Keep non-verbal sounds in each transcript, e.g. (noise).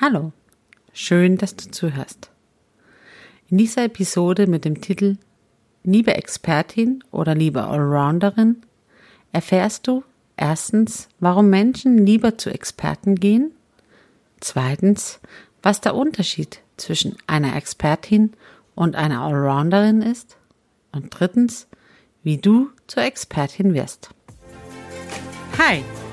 Hallo, schön, dass du zuhörst. In dieser Episode mit dem Titel Liebe Expertin oder liebe Allrounderin erfährst du erstens, warum Menschen lieber zu Experten gehen, zweitens, was der Unterschied zwischen einer Expertin und einer Allrounderin ist und drittens, wie du zur Expertin wirst. Hi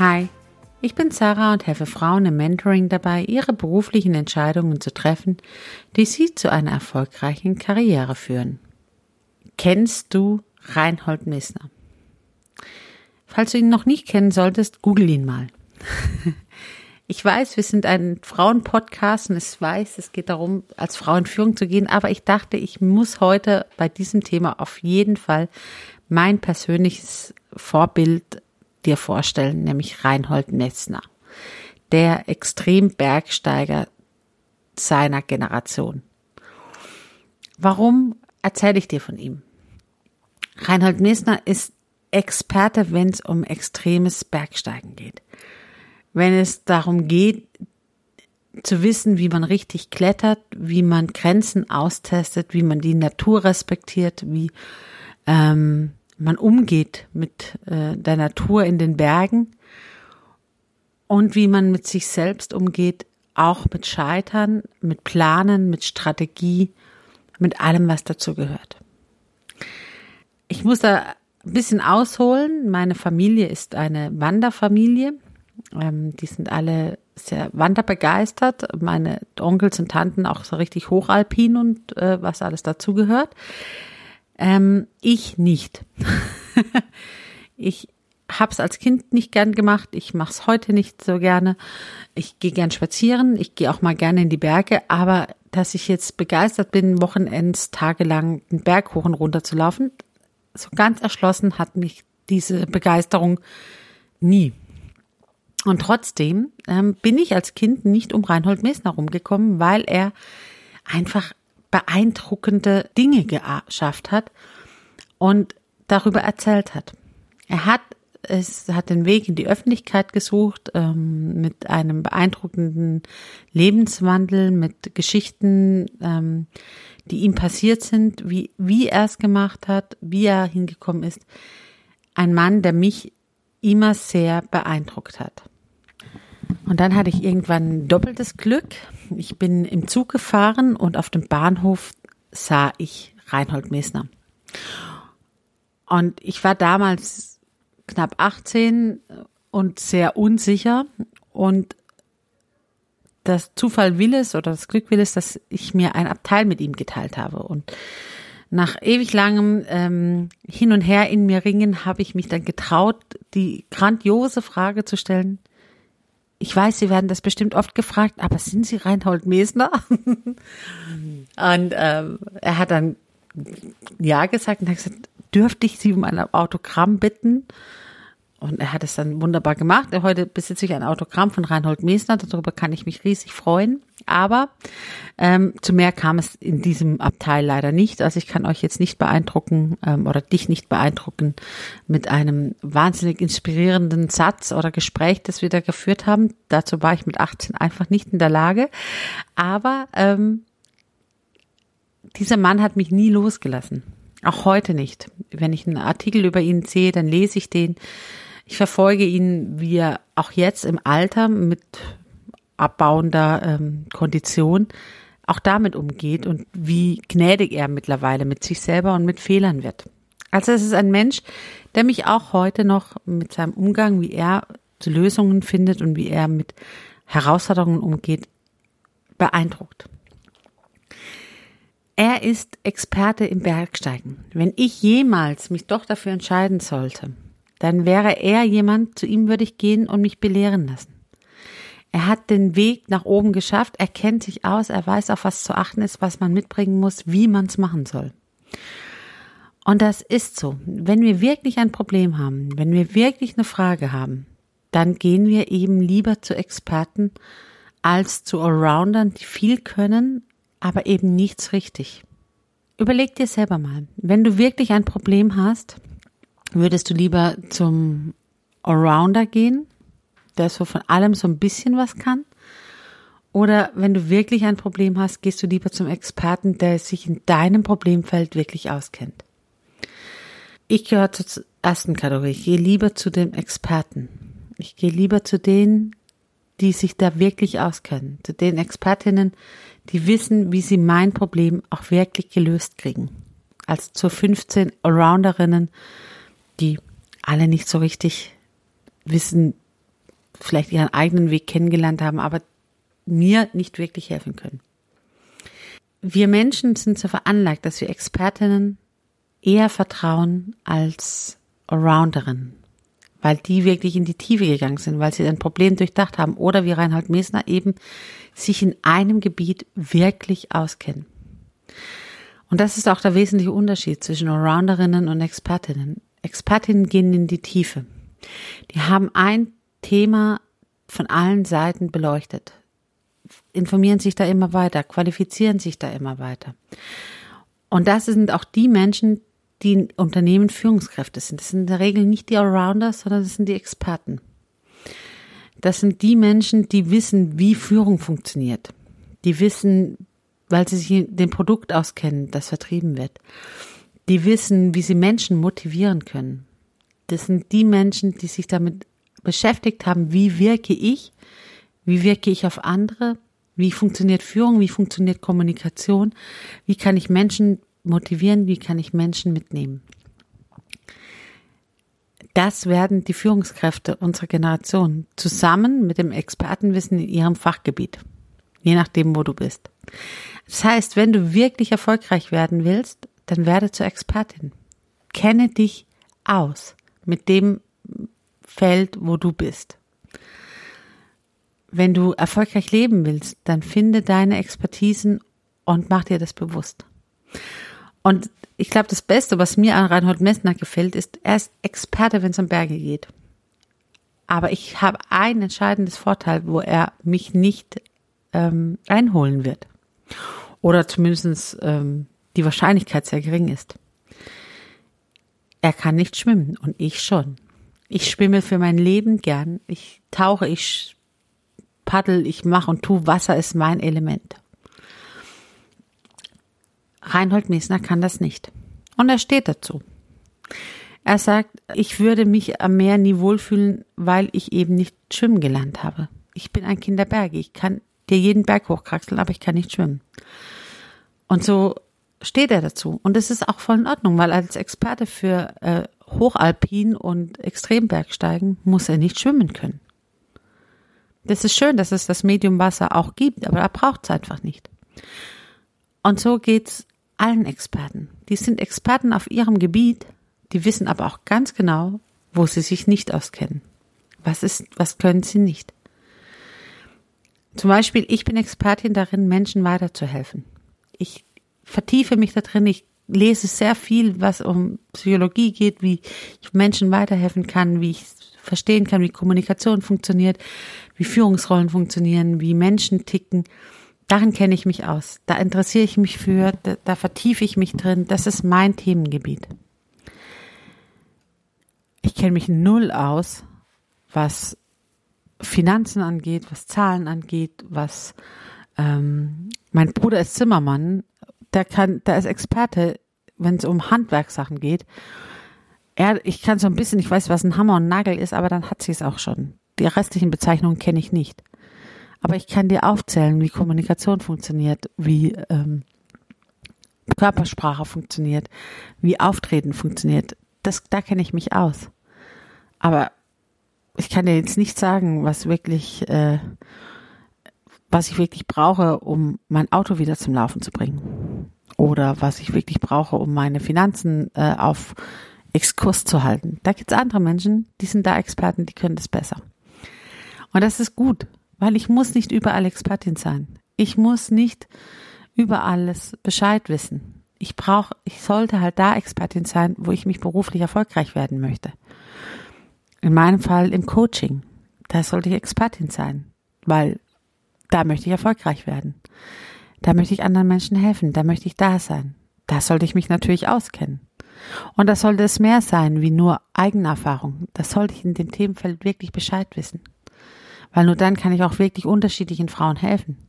Hi, ich bin Sarah und helfe Frauen im Mentoring dabei, ihre beruflichen Entscheidungen zu treffen, die sie zu einer erfolgreichen Karriere führen. Kennst du Reinhold Messner? Falls du ihn noch nicht kennen solltest, google ihn mal. (laughs) Ich weiß, wir sind ein Frauenpodcast und ich weiß, es geht darum, als Frau in Führung zu gehen, aber ich dachte, ich muss heute bei diesem Thema auf jeden Fall mein persönliches Vorbild dir vorstellen, nämlich Reinhold Messner, der Extrembergsteiger seiner Generation. Warum erzähle ich dir von ihm? Reinhold Messner ist Experte, wenn es um extremes Bergsteigen geht. Wenn es darum geht, zu wissen, wie man richtig klettert, wie man Grenzen austestet, wie man die Natur respektiert, wie ähm, man umgeht mit äh, der Natur in den Bergen und wie man mit sich selbst umgeht, auch mit Scheitern, mit Planen, mit Strategie, mit allem, was dazu gehört. Ich muss da ein bisschen ausholen. Meine Familie ist eine Wanderfamilie. Ähm, die sind alle sehr wanderbegeistert. Meine Onkels und Tanten auch so richtig hochalpin und äh, was alles dazu gehört. Ähm, ich nicht. (laughs) ich habe es als Kind nicht gern gemacht. Ich mache es heute nicht so gerne. Ich gehe gern spazieren. Ich gehe auch mal gerne in die Berge. Aber dass ich jetzt begeistert bin, Wochenends tagelang den Berg hoch und runter zu laufen, so ganz erschlossen hat mich diese Begeisterung nie. Und trotzdem ähm, bin ich als Kind nicht um Reinhold Messner rumgekommen, weil er einfach beeindruckende Dinge geschafft hat und darüber erzählt hat. Er hat es hat den Weg in die Öffentlichkeit gesucht ähm, mit einem beeindruckenden Lebenswandel, mit Geschichten, ähm, die ihm passiert sind, wie, wie er es gemacht hat, wie er hingekommen ist. Ein Mann, der mich immer sehr beeindruckt hat. Und dann hatte ich irgendwann doppeltes Glück. Ich bin im Zug gefahren und auf dem Bahnhof sah ich Reinhold Messner. Und ich war damals knapp 18 und sehr unsicher und das Zufall will es oder das Glück will es, dass ich mir ein Abteil mit ihm geteilt habe. Und nach ewig langem ähm, Hin und Her in mir ringen habe ich mich dann getraut, die grandiose Frage zu stellen, ich weiß, Sie werden das bestimmt oft gefragt, aber sind Sie Reinhold Mesner? (laughs) und ähm, er hat dann ja gesagt und hat gesagt, dürfte ich Sie um ein Autogramm bitten? Und er hat es dann wunderbar gemacht. Heute besitze ich ein Autogramm von Reinhold Mesner. Darüber kann ich mich riesig freuen. Aber ähm, zu mehr kam es in diesem Abteil leider nicht. Also ich kann euch jetzt nicht beeindrucken ähm, oder dich nicht beeindrucken mit einem wahnsinnig inspirierenden Satz oder Gespräch, das wir da geführt haben. Dazu war ich mit 18 einfach nicht in der Lage. Aber ähm, dieser Mann hat mich nie losgelassen. Auch heute nicht. Wenn ich einen Artikel über ihn sehe, dann lese ich den ich verfolge ihn, wie er auch jetzt im Alter mit abbauender ähm, Kondition auch damit umgeht und wie gnädig er mittlerweile mit sich selber und mit Fehlern wird. Also es ist ein Mensch, der mich auch heute noch mit seinem Umgang, wie er Lösungen findet und wie er mit Herausforderungen umgeht, beeindruckt. Er ist Experte im Bergsteigen. Wenn ich jemals mich doch dafür entscheiden sollte, dann wäre er jemand, zu ihm würde ich gehen und mich belehren lassen. Er hat den Weg nach oben geschafft, er kennt sich aus, er weiß, auf was zu achten ist, was man mitbringen muss, wie man es machen soll. Und das ist so. Wenn wir wirklich ein Problem haben, wenn wir wirklich eine Frage haben, dann gehen wir eben lieber zu Experten als zu Allroundern, die viel können, aber eben nichts richtig. Überleg dir selber mal, wenn du wirklich ein Problem hast, würdest du lieber zum Allrounder gehen, der so von allem so ein bisschen was kann? Oder wenn du wirklich ein Problem hast, gehst du lieber zum Experten, der sich in deinem Problemfeld wirklich auskennt? Ich gehöre zur ersten Kategorie. Ich gehe lieber zu dem Experten. Ich gehe lieber zu denen, die sich da wirklich auskennen, zu den Expertinnen, die wissen, wie sie mein Problem auch wirklich gelöst kriegen, als zu 15 Allrounderinnen, die alle nicht so richtig wissen, vielleicht ihren eigenen Weg kennengelernt haben, aber mir nicht wirklich helfen können. Wir Menschen sind so veranlagt, dass wir Expertinnen eher vertrauen als Allrounderinnen weil die wirklich in die Tiefe gegangen sind, weil sie ein Problem durchdacht haben oder wie Reinhard Mesner eben sich in einem Gebiet wirklich auskennen. Und das ist auch der wesentliche Unterschied zwischen Allrounderinnen und Expertinnen. Expertinnen gehen in die Tiefe. Die haben ein Thema von allen Seiten beleuchtet, informieren sich da immer weiter, qualifizieren sich da immer weiter. Und das sind auch die Menschen, die in Unternehmen Führungskräfte sind. Das sind in der Regel nicht die Allrounders, sondern das sind die Experten. Das sind die Menschen, die wissen, wie Führung funktioniert. Die wissen, weil sie sich dem Produkt auskennen, das vertrieben wird. Die wissen, wie sie Menschen motivieren können. Das sind die Menschen, die sich damit beschäftigt haben, wie wirke ich, wie wirke ich auf andere, wie funktioniert Führung, wie funktioniert Kommunikation, wie kann ich Menschen motivieren, wie kann ich Menschen mitnehmen. Das werden die Führungskräfte unserer Generation zusammen mit dem Expertenwissen in ihrem Fachgebiet, je nachdem, wo du bist. Das heißt, wenn du wirklich erfolgreich werden willst, dann werde zur Expertin. Kenne dich aus mit dem Feld, wo du bist. Wenn du erfolgreich leben willst, dann finde deine Expertisen und mach dir das bewusst. Und ich glaube, das Beste, was mir an Reinhold Messner gefällt, ist, er ist Experte, wenn es um Berge geht. Aber ich habe ein entscheidendes Vorteil, wo er mich nicht ähm, einholen wird. Oder zumindest ähm, die Wahrscheinlichkeit sehr gering ist. Er kann nicht schwimmen und ich schon. Ich schwimme für mein Leben gern. Ich tauche, ich paddel, ich mache und tu. Wasser ist mein Element. Reinhold Mesner kann das nicht. Und er steht dazu. Er sagt, ich würde mich am Meer nie wohlfühlen, weil ich eben nicht schwimmen gelernt habe. Ich bin ein Kind der Berge. Ich kann dir jeden Berg hochkraxeln, aber ich kann nicht schwimmen. Und so steht er dazu. Und es ist auch voll in Ordnung, weil als Experte für äh, Hochalpin und Extrembergsteigen muss er nicht schwimmen können. Das ist schön, dass es das Medium Wasser auch gibt, aber er braucht es einfach nicht. Und so geht's allen Experten. Die sind Experten auf ihrem Gebiet, die wissen aber auch ganz genau, wo sie sich nicht auskennen. Was ist, was können sie nicht? Zum Beispiel, ich bin Expertin darin, Menschen weiterzuhelfen. Ich vertiefe mich da drin, ich lese sehr viel, was um Psychologie geht, wie ich Menschen weiterhelfen kann, wie ich verstehen kann, wie Kommunikation funktioniert, wie Führungsrollen funktionieren, wie Menschen ticken darin kenne ich mich aus. Da interessiere ich mich für, da, da vertiefe ich mich drin. Das ist mein Themengebiet. Ich kenne mich null aus, was Finanzen angeht, was Zahlen angeht, was ähm, mein Bruder ist Zimmermann, der kann, der ist Experte, wenn es um Handwerkssachen geht. Er, ich kann so ein bisschen, ich weiß, was ein Hammer und Nagel ist, aber dann hat sie es auch schon. Die restlichen Bezeichnungen kenne ich nicht. Aber ich kann dir aufzählen, wie Kommunikation funktioniert, wie ähm, Körpersprache funktioniert, wie Auftreten funktioniert. Das, da kenne ich mich aus. Aber ich kann dir jetzt nicht sagen, was wirklich, äh, was ich wirklich brauche, um mein Auto wieder zum Laufen zu bringen. Oder was ich wirklich brauche, um meine Finanzen äh, auf Exkurs zu halten. Da gibt es andere Menschen, die sind da Experten, die können das besser. Und das ist gut. weil ich muss nicht überall Expertin sein. Ich muss nicht über alles Bescheid wissen. Ich brauche, ich sollte halt da Expertin sein, wo ich mich beruflich erfolgreich werden möchte. In meinem Fall im Coaching. Da sollte ich Expertin sein, weil da möchte ich erfolgreich werden. Da möchte ich anderen Menschen helfen, da möchte ich da sein. Da sollte ich mich natürlich auskennen. Und da sollte es mehr sein wie nur Eigenerfahrung. Da sollte ich in dem Themenfeld wirklich Bescheid wissen. Weil nur dann kann ich auch wirklich unterschiedlichen Frauen helfen.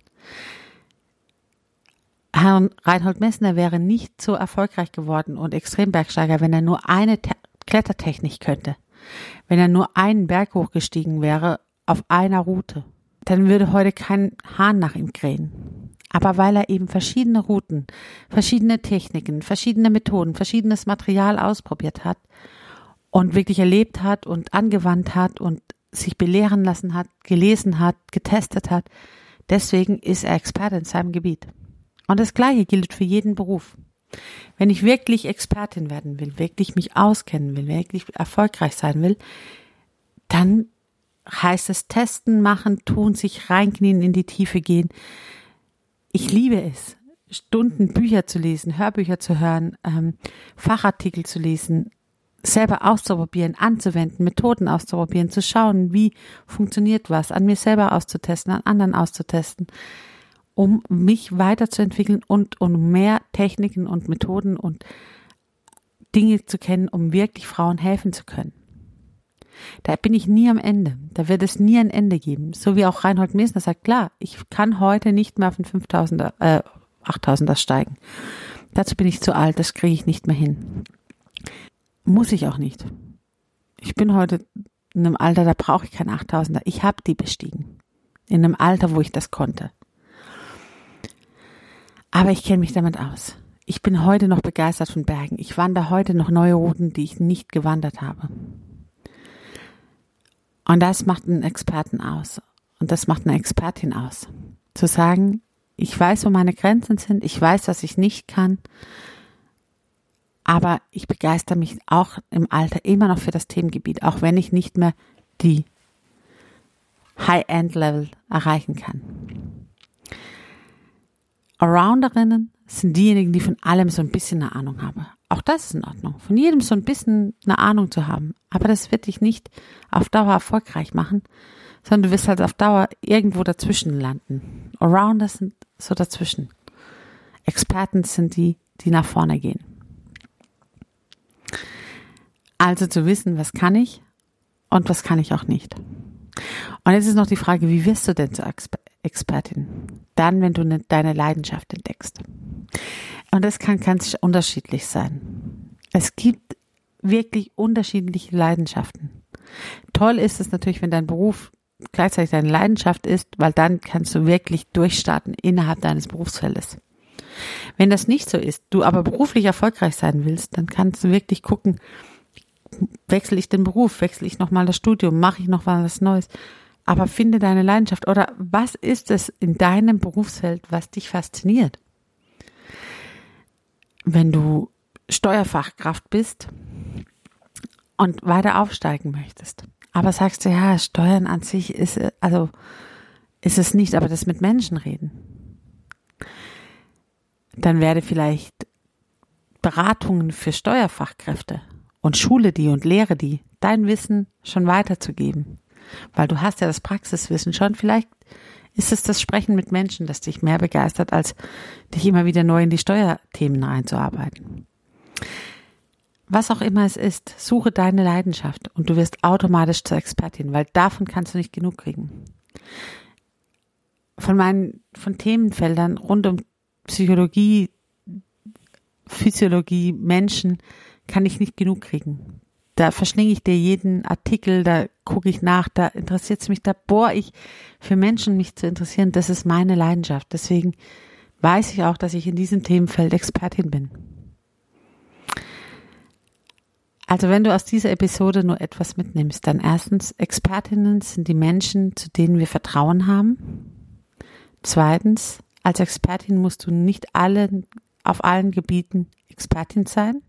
Herrn Reinhold Messner wäre nicht so erfolgreich geworden und Extrembergsteiger, wenn er nur eine Te Klettertechnik könnte. Wenn er nur einen Berg hochgestiegen wäre auf einer Route. Dann würde heute kein Hahn nach ihm krähen. Aber weil er eben verschiedene Routen, verschiedene Techniken, verschiedene Methoden, verschiedenes Material ausprobiert hat und wirklich erlebt hat und angewandt hat und sich belehren lassen hat, gelesen hat, getestet hat, deswegen ist er Experte in seinem Gebiet. Und das Gleiche gilt für jeden Beruf. Wenn ich wirklich Expertin werden will, wirklich mich auskennen will, wirklich erfolgreich sein will, dann heißt es testen, machen, tun, sich reinknien, in die Tiefe gehen. Ich liebe es, Stunden Bücher zu lesen, Hörbücher zu hören, ähm, Fachartikel zu lesen, selber auszuprobieren, anzuwenden, Methoden auszuprobieren, zu schauen, wie funktioniert was, an mir selber auszutesten, an anderen auszutesten um mich weiterzuentwickeln und um mehr Techniken und Methoden und Dinge zu kennen, um wirklich Frauen helfen zu können. Da bin ich nie am Ende. Da wird es nie ein Ende geben. So wie auch Reinhold Mesner sagt, klar, ich kann heute nicht mehr auf den 5000er, äh, 8000er steigen. Dazu bin ich zu alt, das kriege ich nicht mehr hin. Muss ich auch nicht. Ich bin heute in einem Alter, da brauche ich keinen 8000er. Ich habe die bestiegen. In einem Alter, wo ich das konnte. Aber ich kenne mich damit aus. Ich bin heute noch begeistert von Bergen. Ich wandere heute noch neue Routen, die ich nicht gewandert habe. Und das macht einen Experten aus. Und das macht eine Expertin aus. Zu sagen, ich weiß, wo meine Grenzen sind, ich weiß, was ich nicht kann, aber ich begeister mich auch im Alter immer noch für das Themengebiet, auch wenn ich nicht mehr die High-End-Level erreichen kann. Arounderinnen sind diejenigen, die von allem so ein bisschen eine Ahnung haben. Auch das ist in Ordnung. Von jedem so ein bisschen eine Ahnung zu haben. Aber das wird dich nicht auf Dauer erfolgreich machen, sondern du wirst halt auf Dauer irgendwo dazwischen landen. Arounders sind so dazwischen. Experten sind die, die nach vorne gehen. Also zu wissen, was kann ich und was kann ich auch nicht. Und jetzt ist noch die Frage, wie wirst du denn zur Expertin? Dann, wenn du ne, deine Leidenschaft entdeckst. Und das kann ganz unterschiedlich sein. Es gibt wirklich unterschiedliche Leidenschaften. Toll ist es natürlich, wenn dein Beruf gleichzeitig deine Leidenschaft ist, weil dann kannst du wirklich durchstarten innerhalb deines Berufsfeldes. Wenn das nicht so ist, du aber beruflich erfolgreich sein willst, dann kannst du wirklich gucken, wechsle ich den Beruf, wechsle ich nochmal das Studium, mache ich noch was Neues. Aber finde deine Leidenschaft oder was ist es in deinem Berufsfeld, was dich fasziniert? Wenn du Steuerfachkraft bist und weiter aufsteigen möchtest, aber sagst du, ja, Steuern an sich ist, also, ist es nicht, aber das mit Menschen reden. Dann werde vielleicht Beratungen für Steuerfachkräfte und schule die und lehre die, dein Wissen schon weiterzugeben. Weil du hast ja das Praxiswissen schon. Vielleicht ist es das Sprechen mit Menschen, das dich mehr begeistert, als dich immer wieder neu in die Steuerthemen einzuarbeiten. Was auch immer es ist, suche deine Leidenschaft und du wirst automatisch zur Expertin, weil davon kannst du nicht genug kriegen. Von meinen, von Themenfeldern rund um Psychologie, Physiologie, Menschen, kann ich nicht genug kriegen. Da verschlinge ich dir jeden Artikel, da gucke ich nach, da interessiert es mich, da bohr ich für Menschen mich zu interessieren. Das ist meine Leidenschaft. Deswegen weiß ich auch, dass ich in diesem Themenfeld Expertin bin. Also wenn du aus dieser Episode nur etwas mitnimmst, dann erstens, Expertinnen sind die Menschen, zu denen wir Vertrauen haben. Zweitens, als Expertin musst du nicht allen, auf allen Gebieten Expertin sein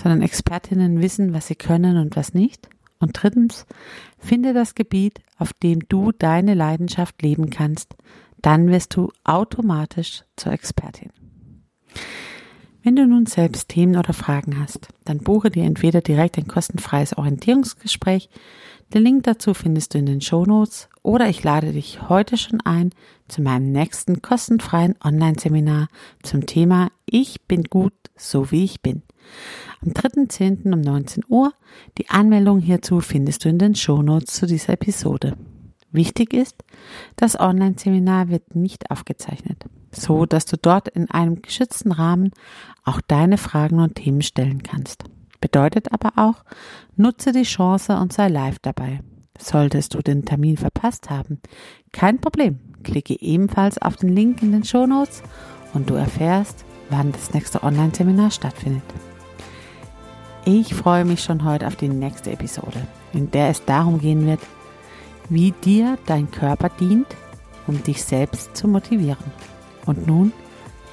sondern Expertinnen wissen, was sie können und was nicht. Und drittens, finde das Gebiet, auf dem du deine Leidenschaft leben kannst. Dann wirst du automatisch zur Expertin. Wenn du nun selbst Themen oder Fragen hast, dann buche dir entweder direkt ein kostenfreies Orientierungsgespräch. Den Link dazu findest du in den Shownotes oder ich lade dich heute schon ein zu meinem nächsten kostenfreien Online-Seminar zum Thema Ich bin gut, so wie ich bin. Am 3.10. um 19 Uhr. Die Anmeldung hierzu findest du in den Shownotes zu dieser Episode. Wichtig ist, das Online-Seminar wird nicht aufgezeichnet, so dass du dort in einem geschützten Rahmen auch deine Fragen und Themen stellen kannst. Bedeutet aber auch, nutze die Chance und sei live dabei. Solltest du den Termin verpasst haben, kein Problem. Klicke ebenfalls auf den Link in den Show Notes und du erfährst, wann das nächste Online-Seminar stattfindet. Ich freue mich schon heute auf die nächste Episode, in der es darum gehen wird, wie dir dein Körper dient, um dich selbst zu motivieren. Und nun,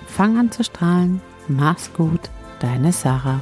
fang an zu strahlen, mach's gut, deine Sarah.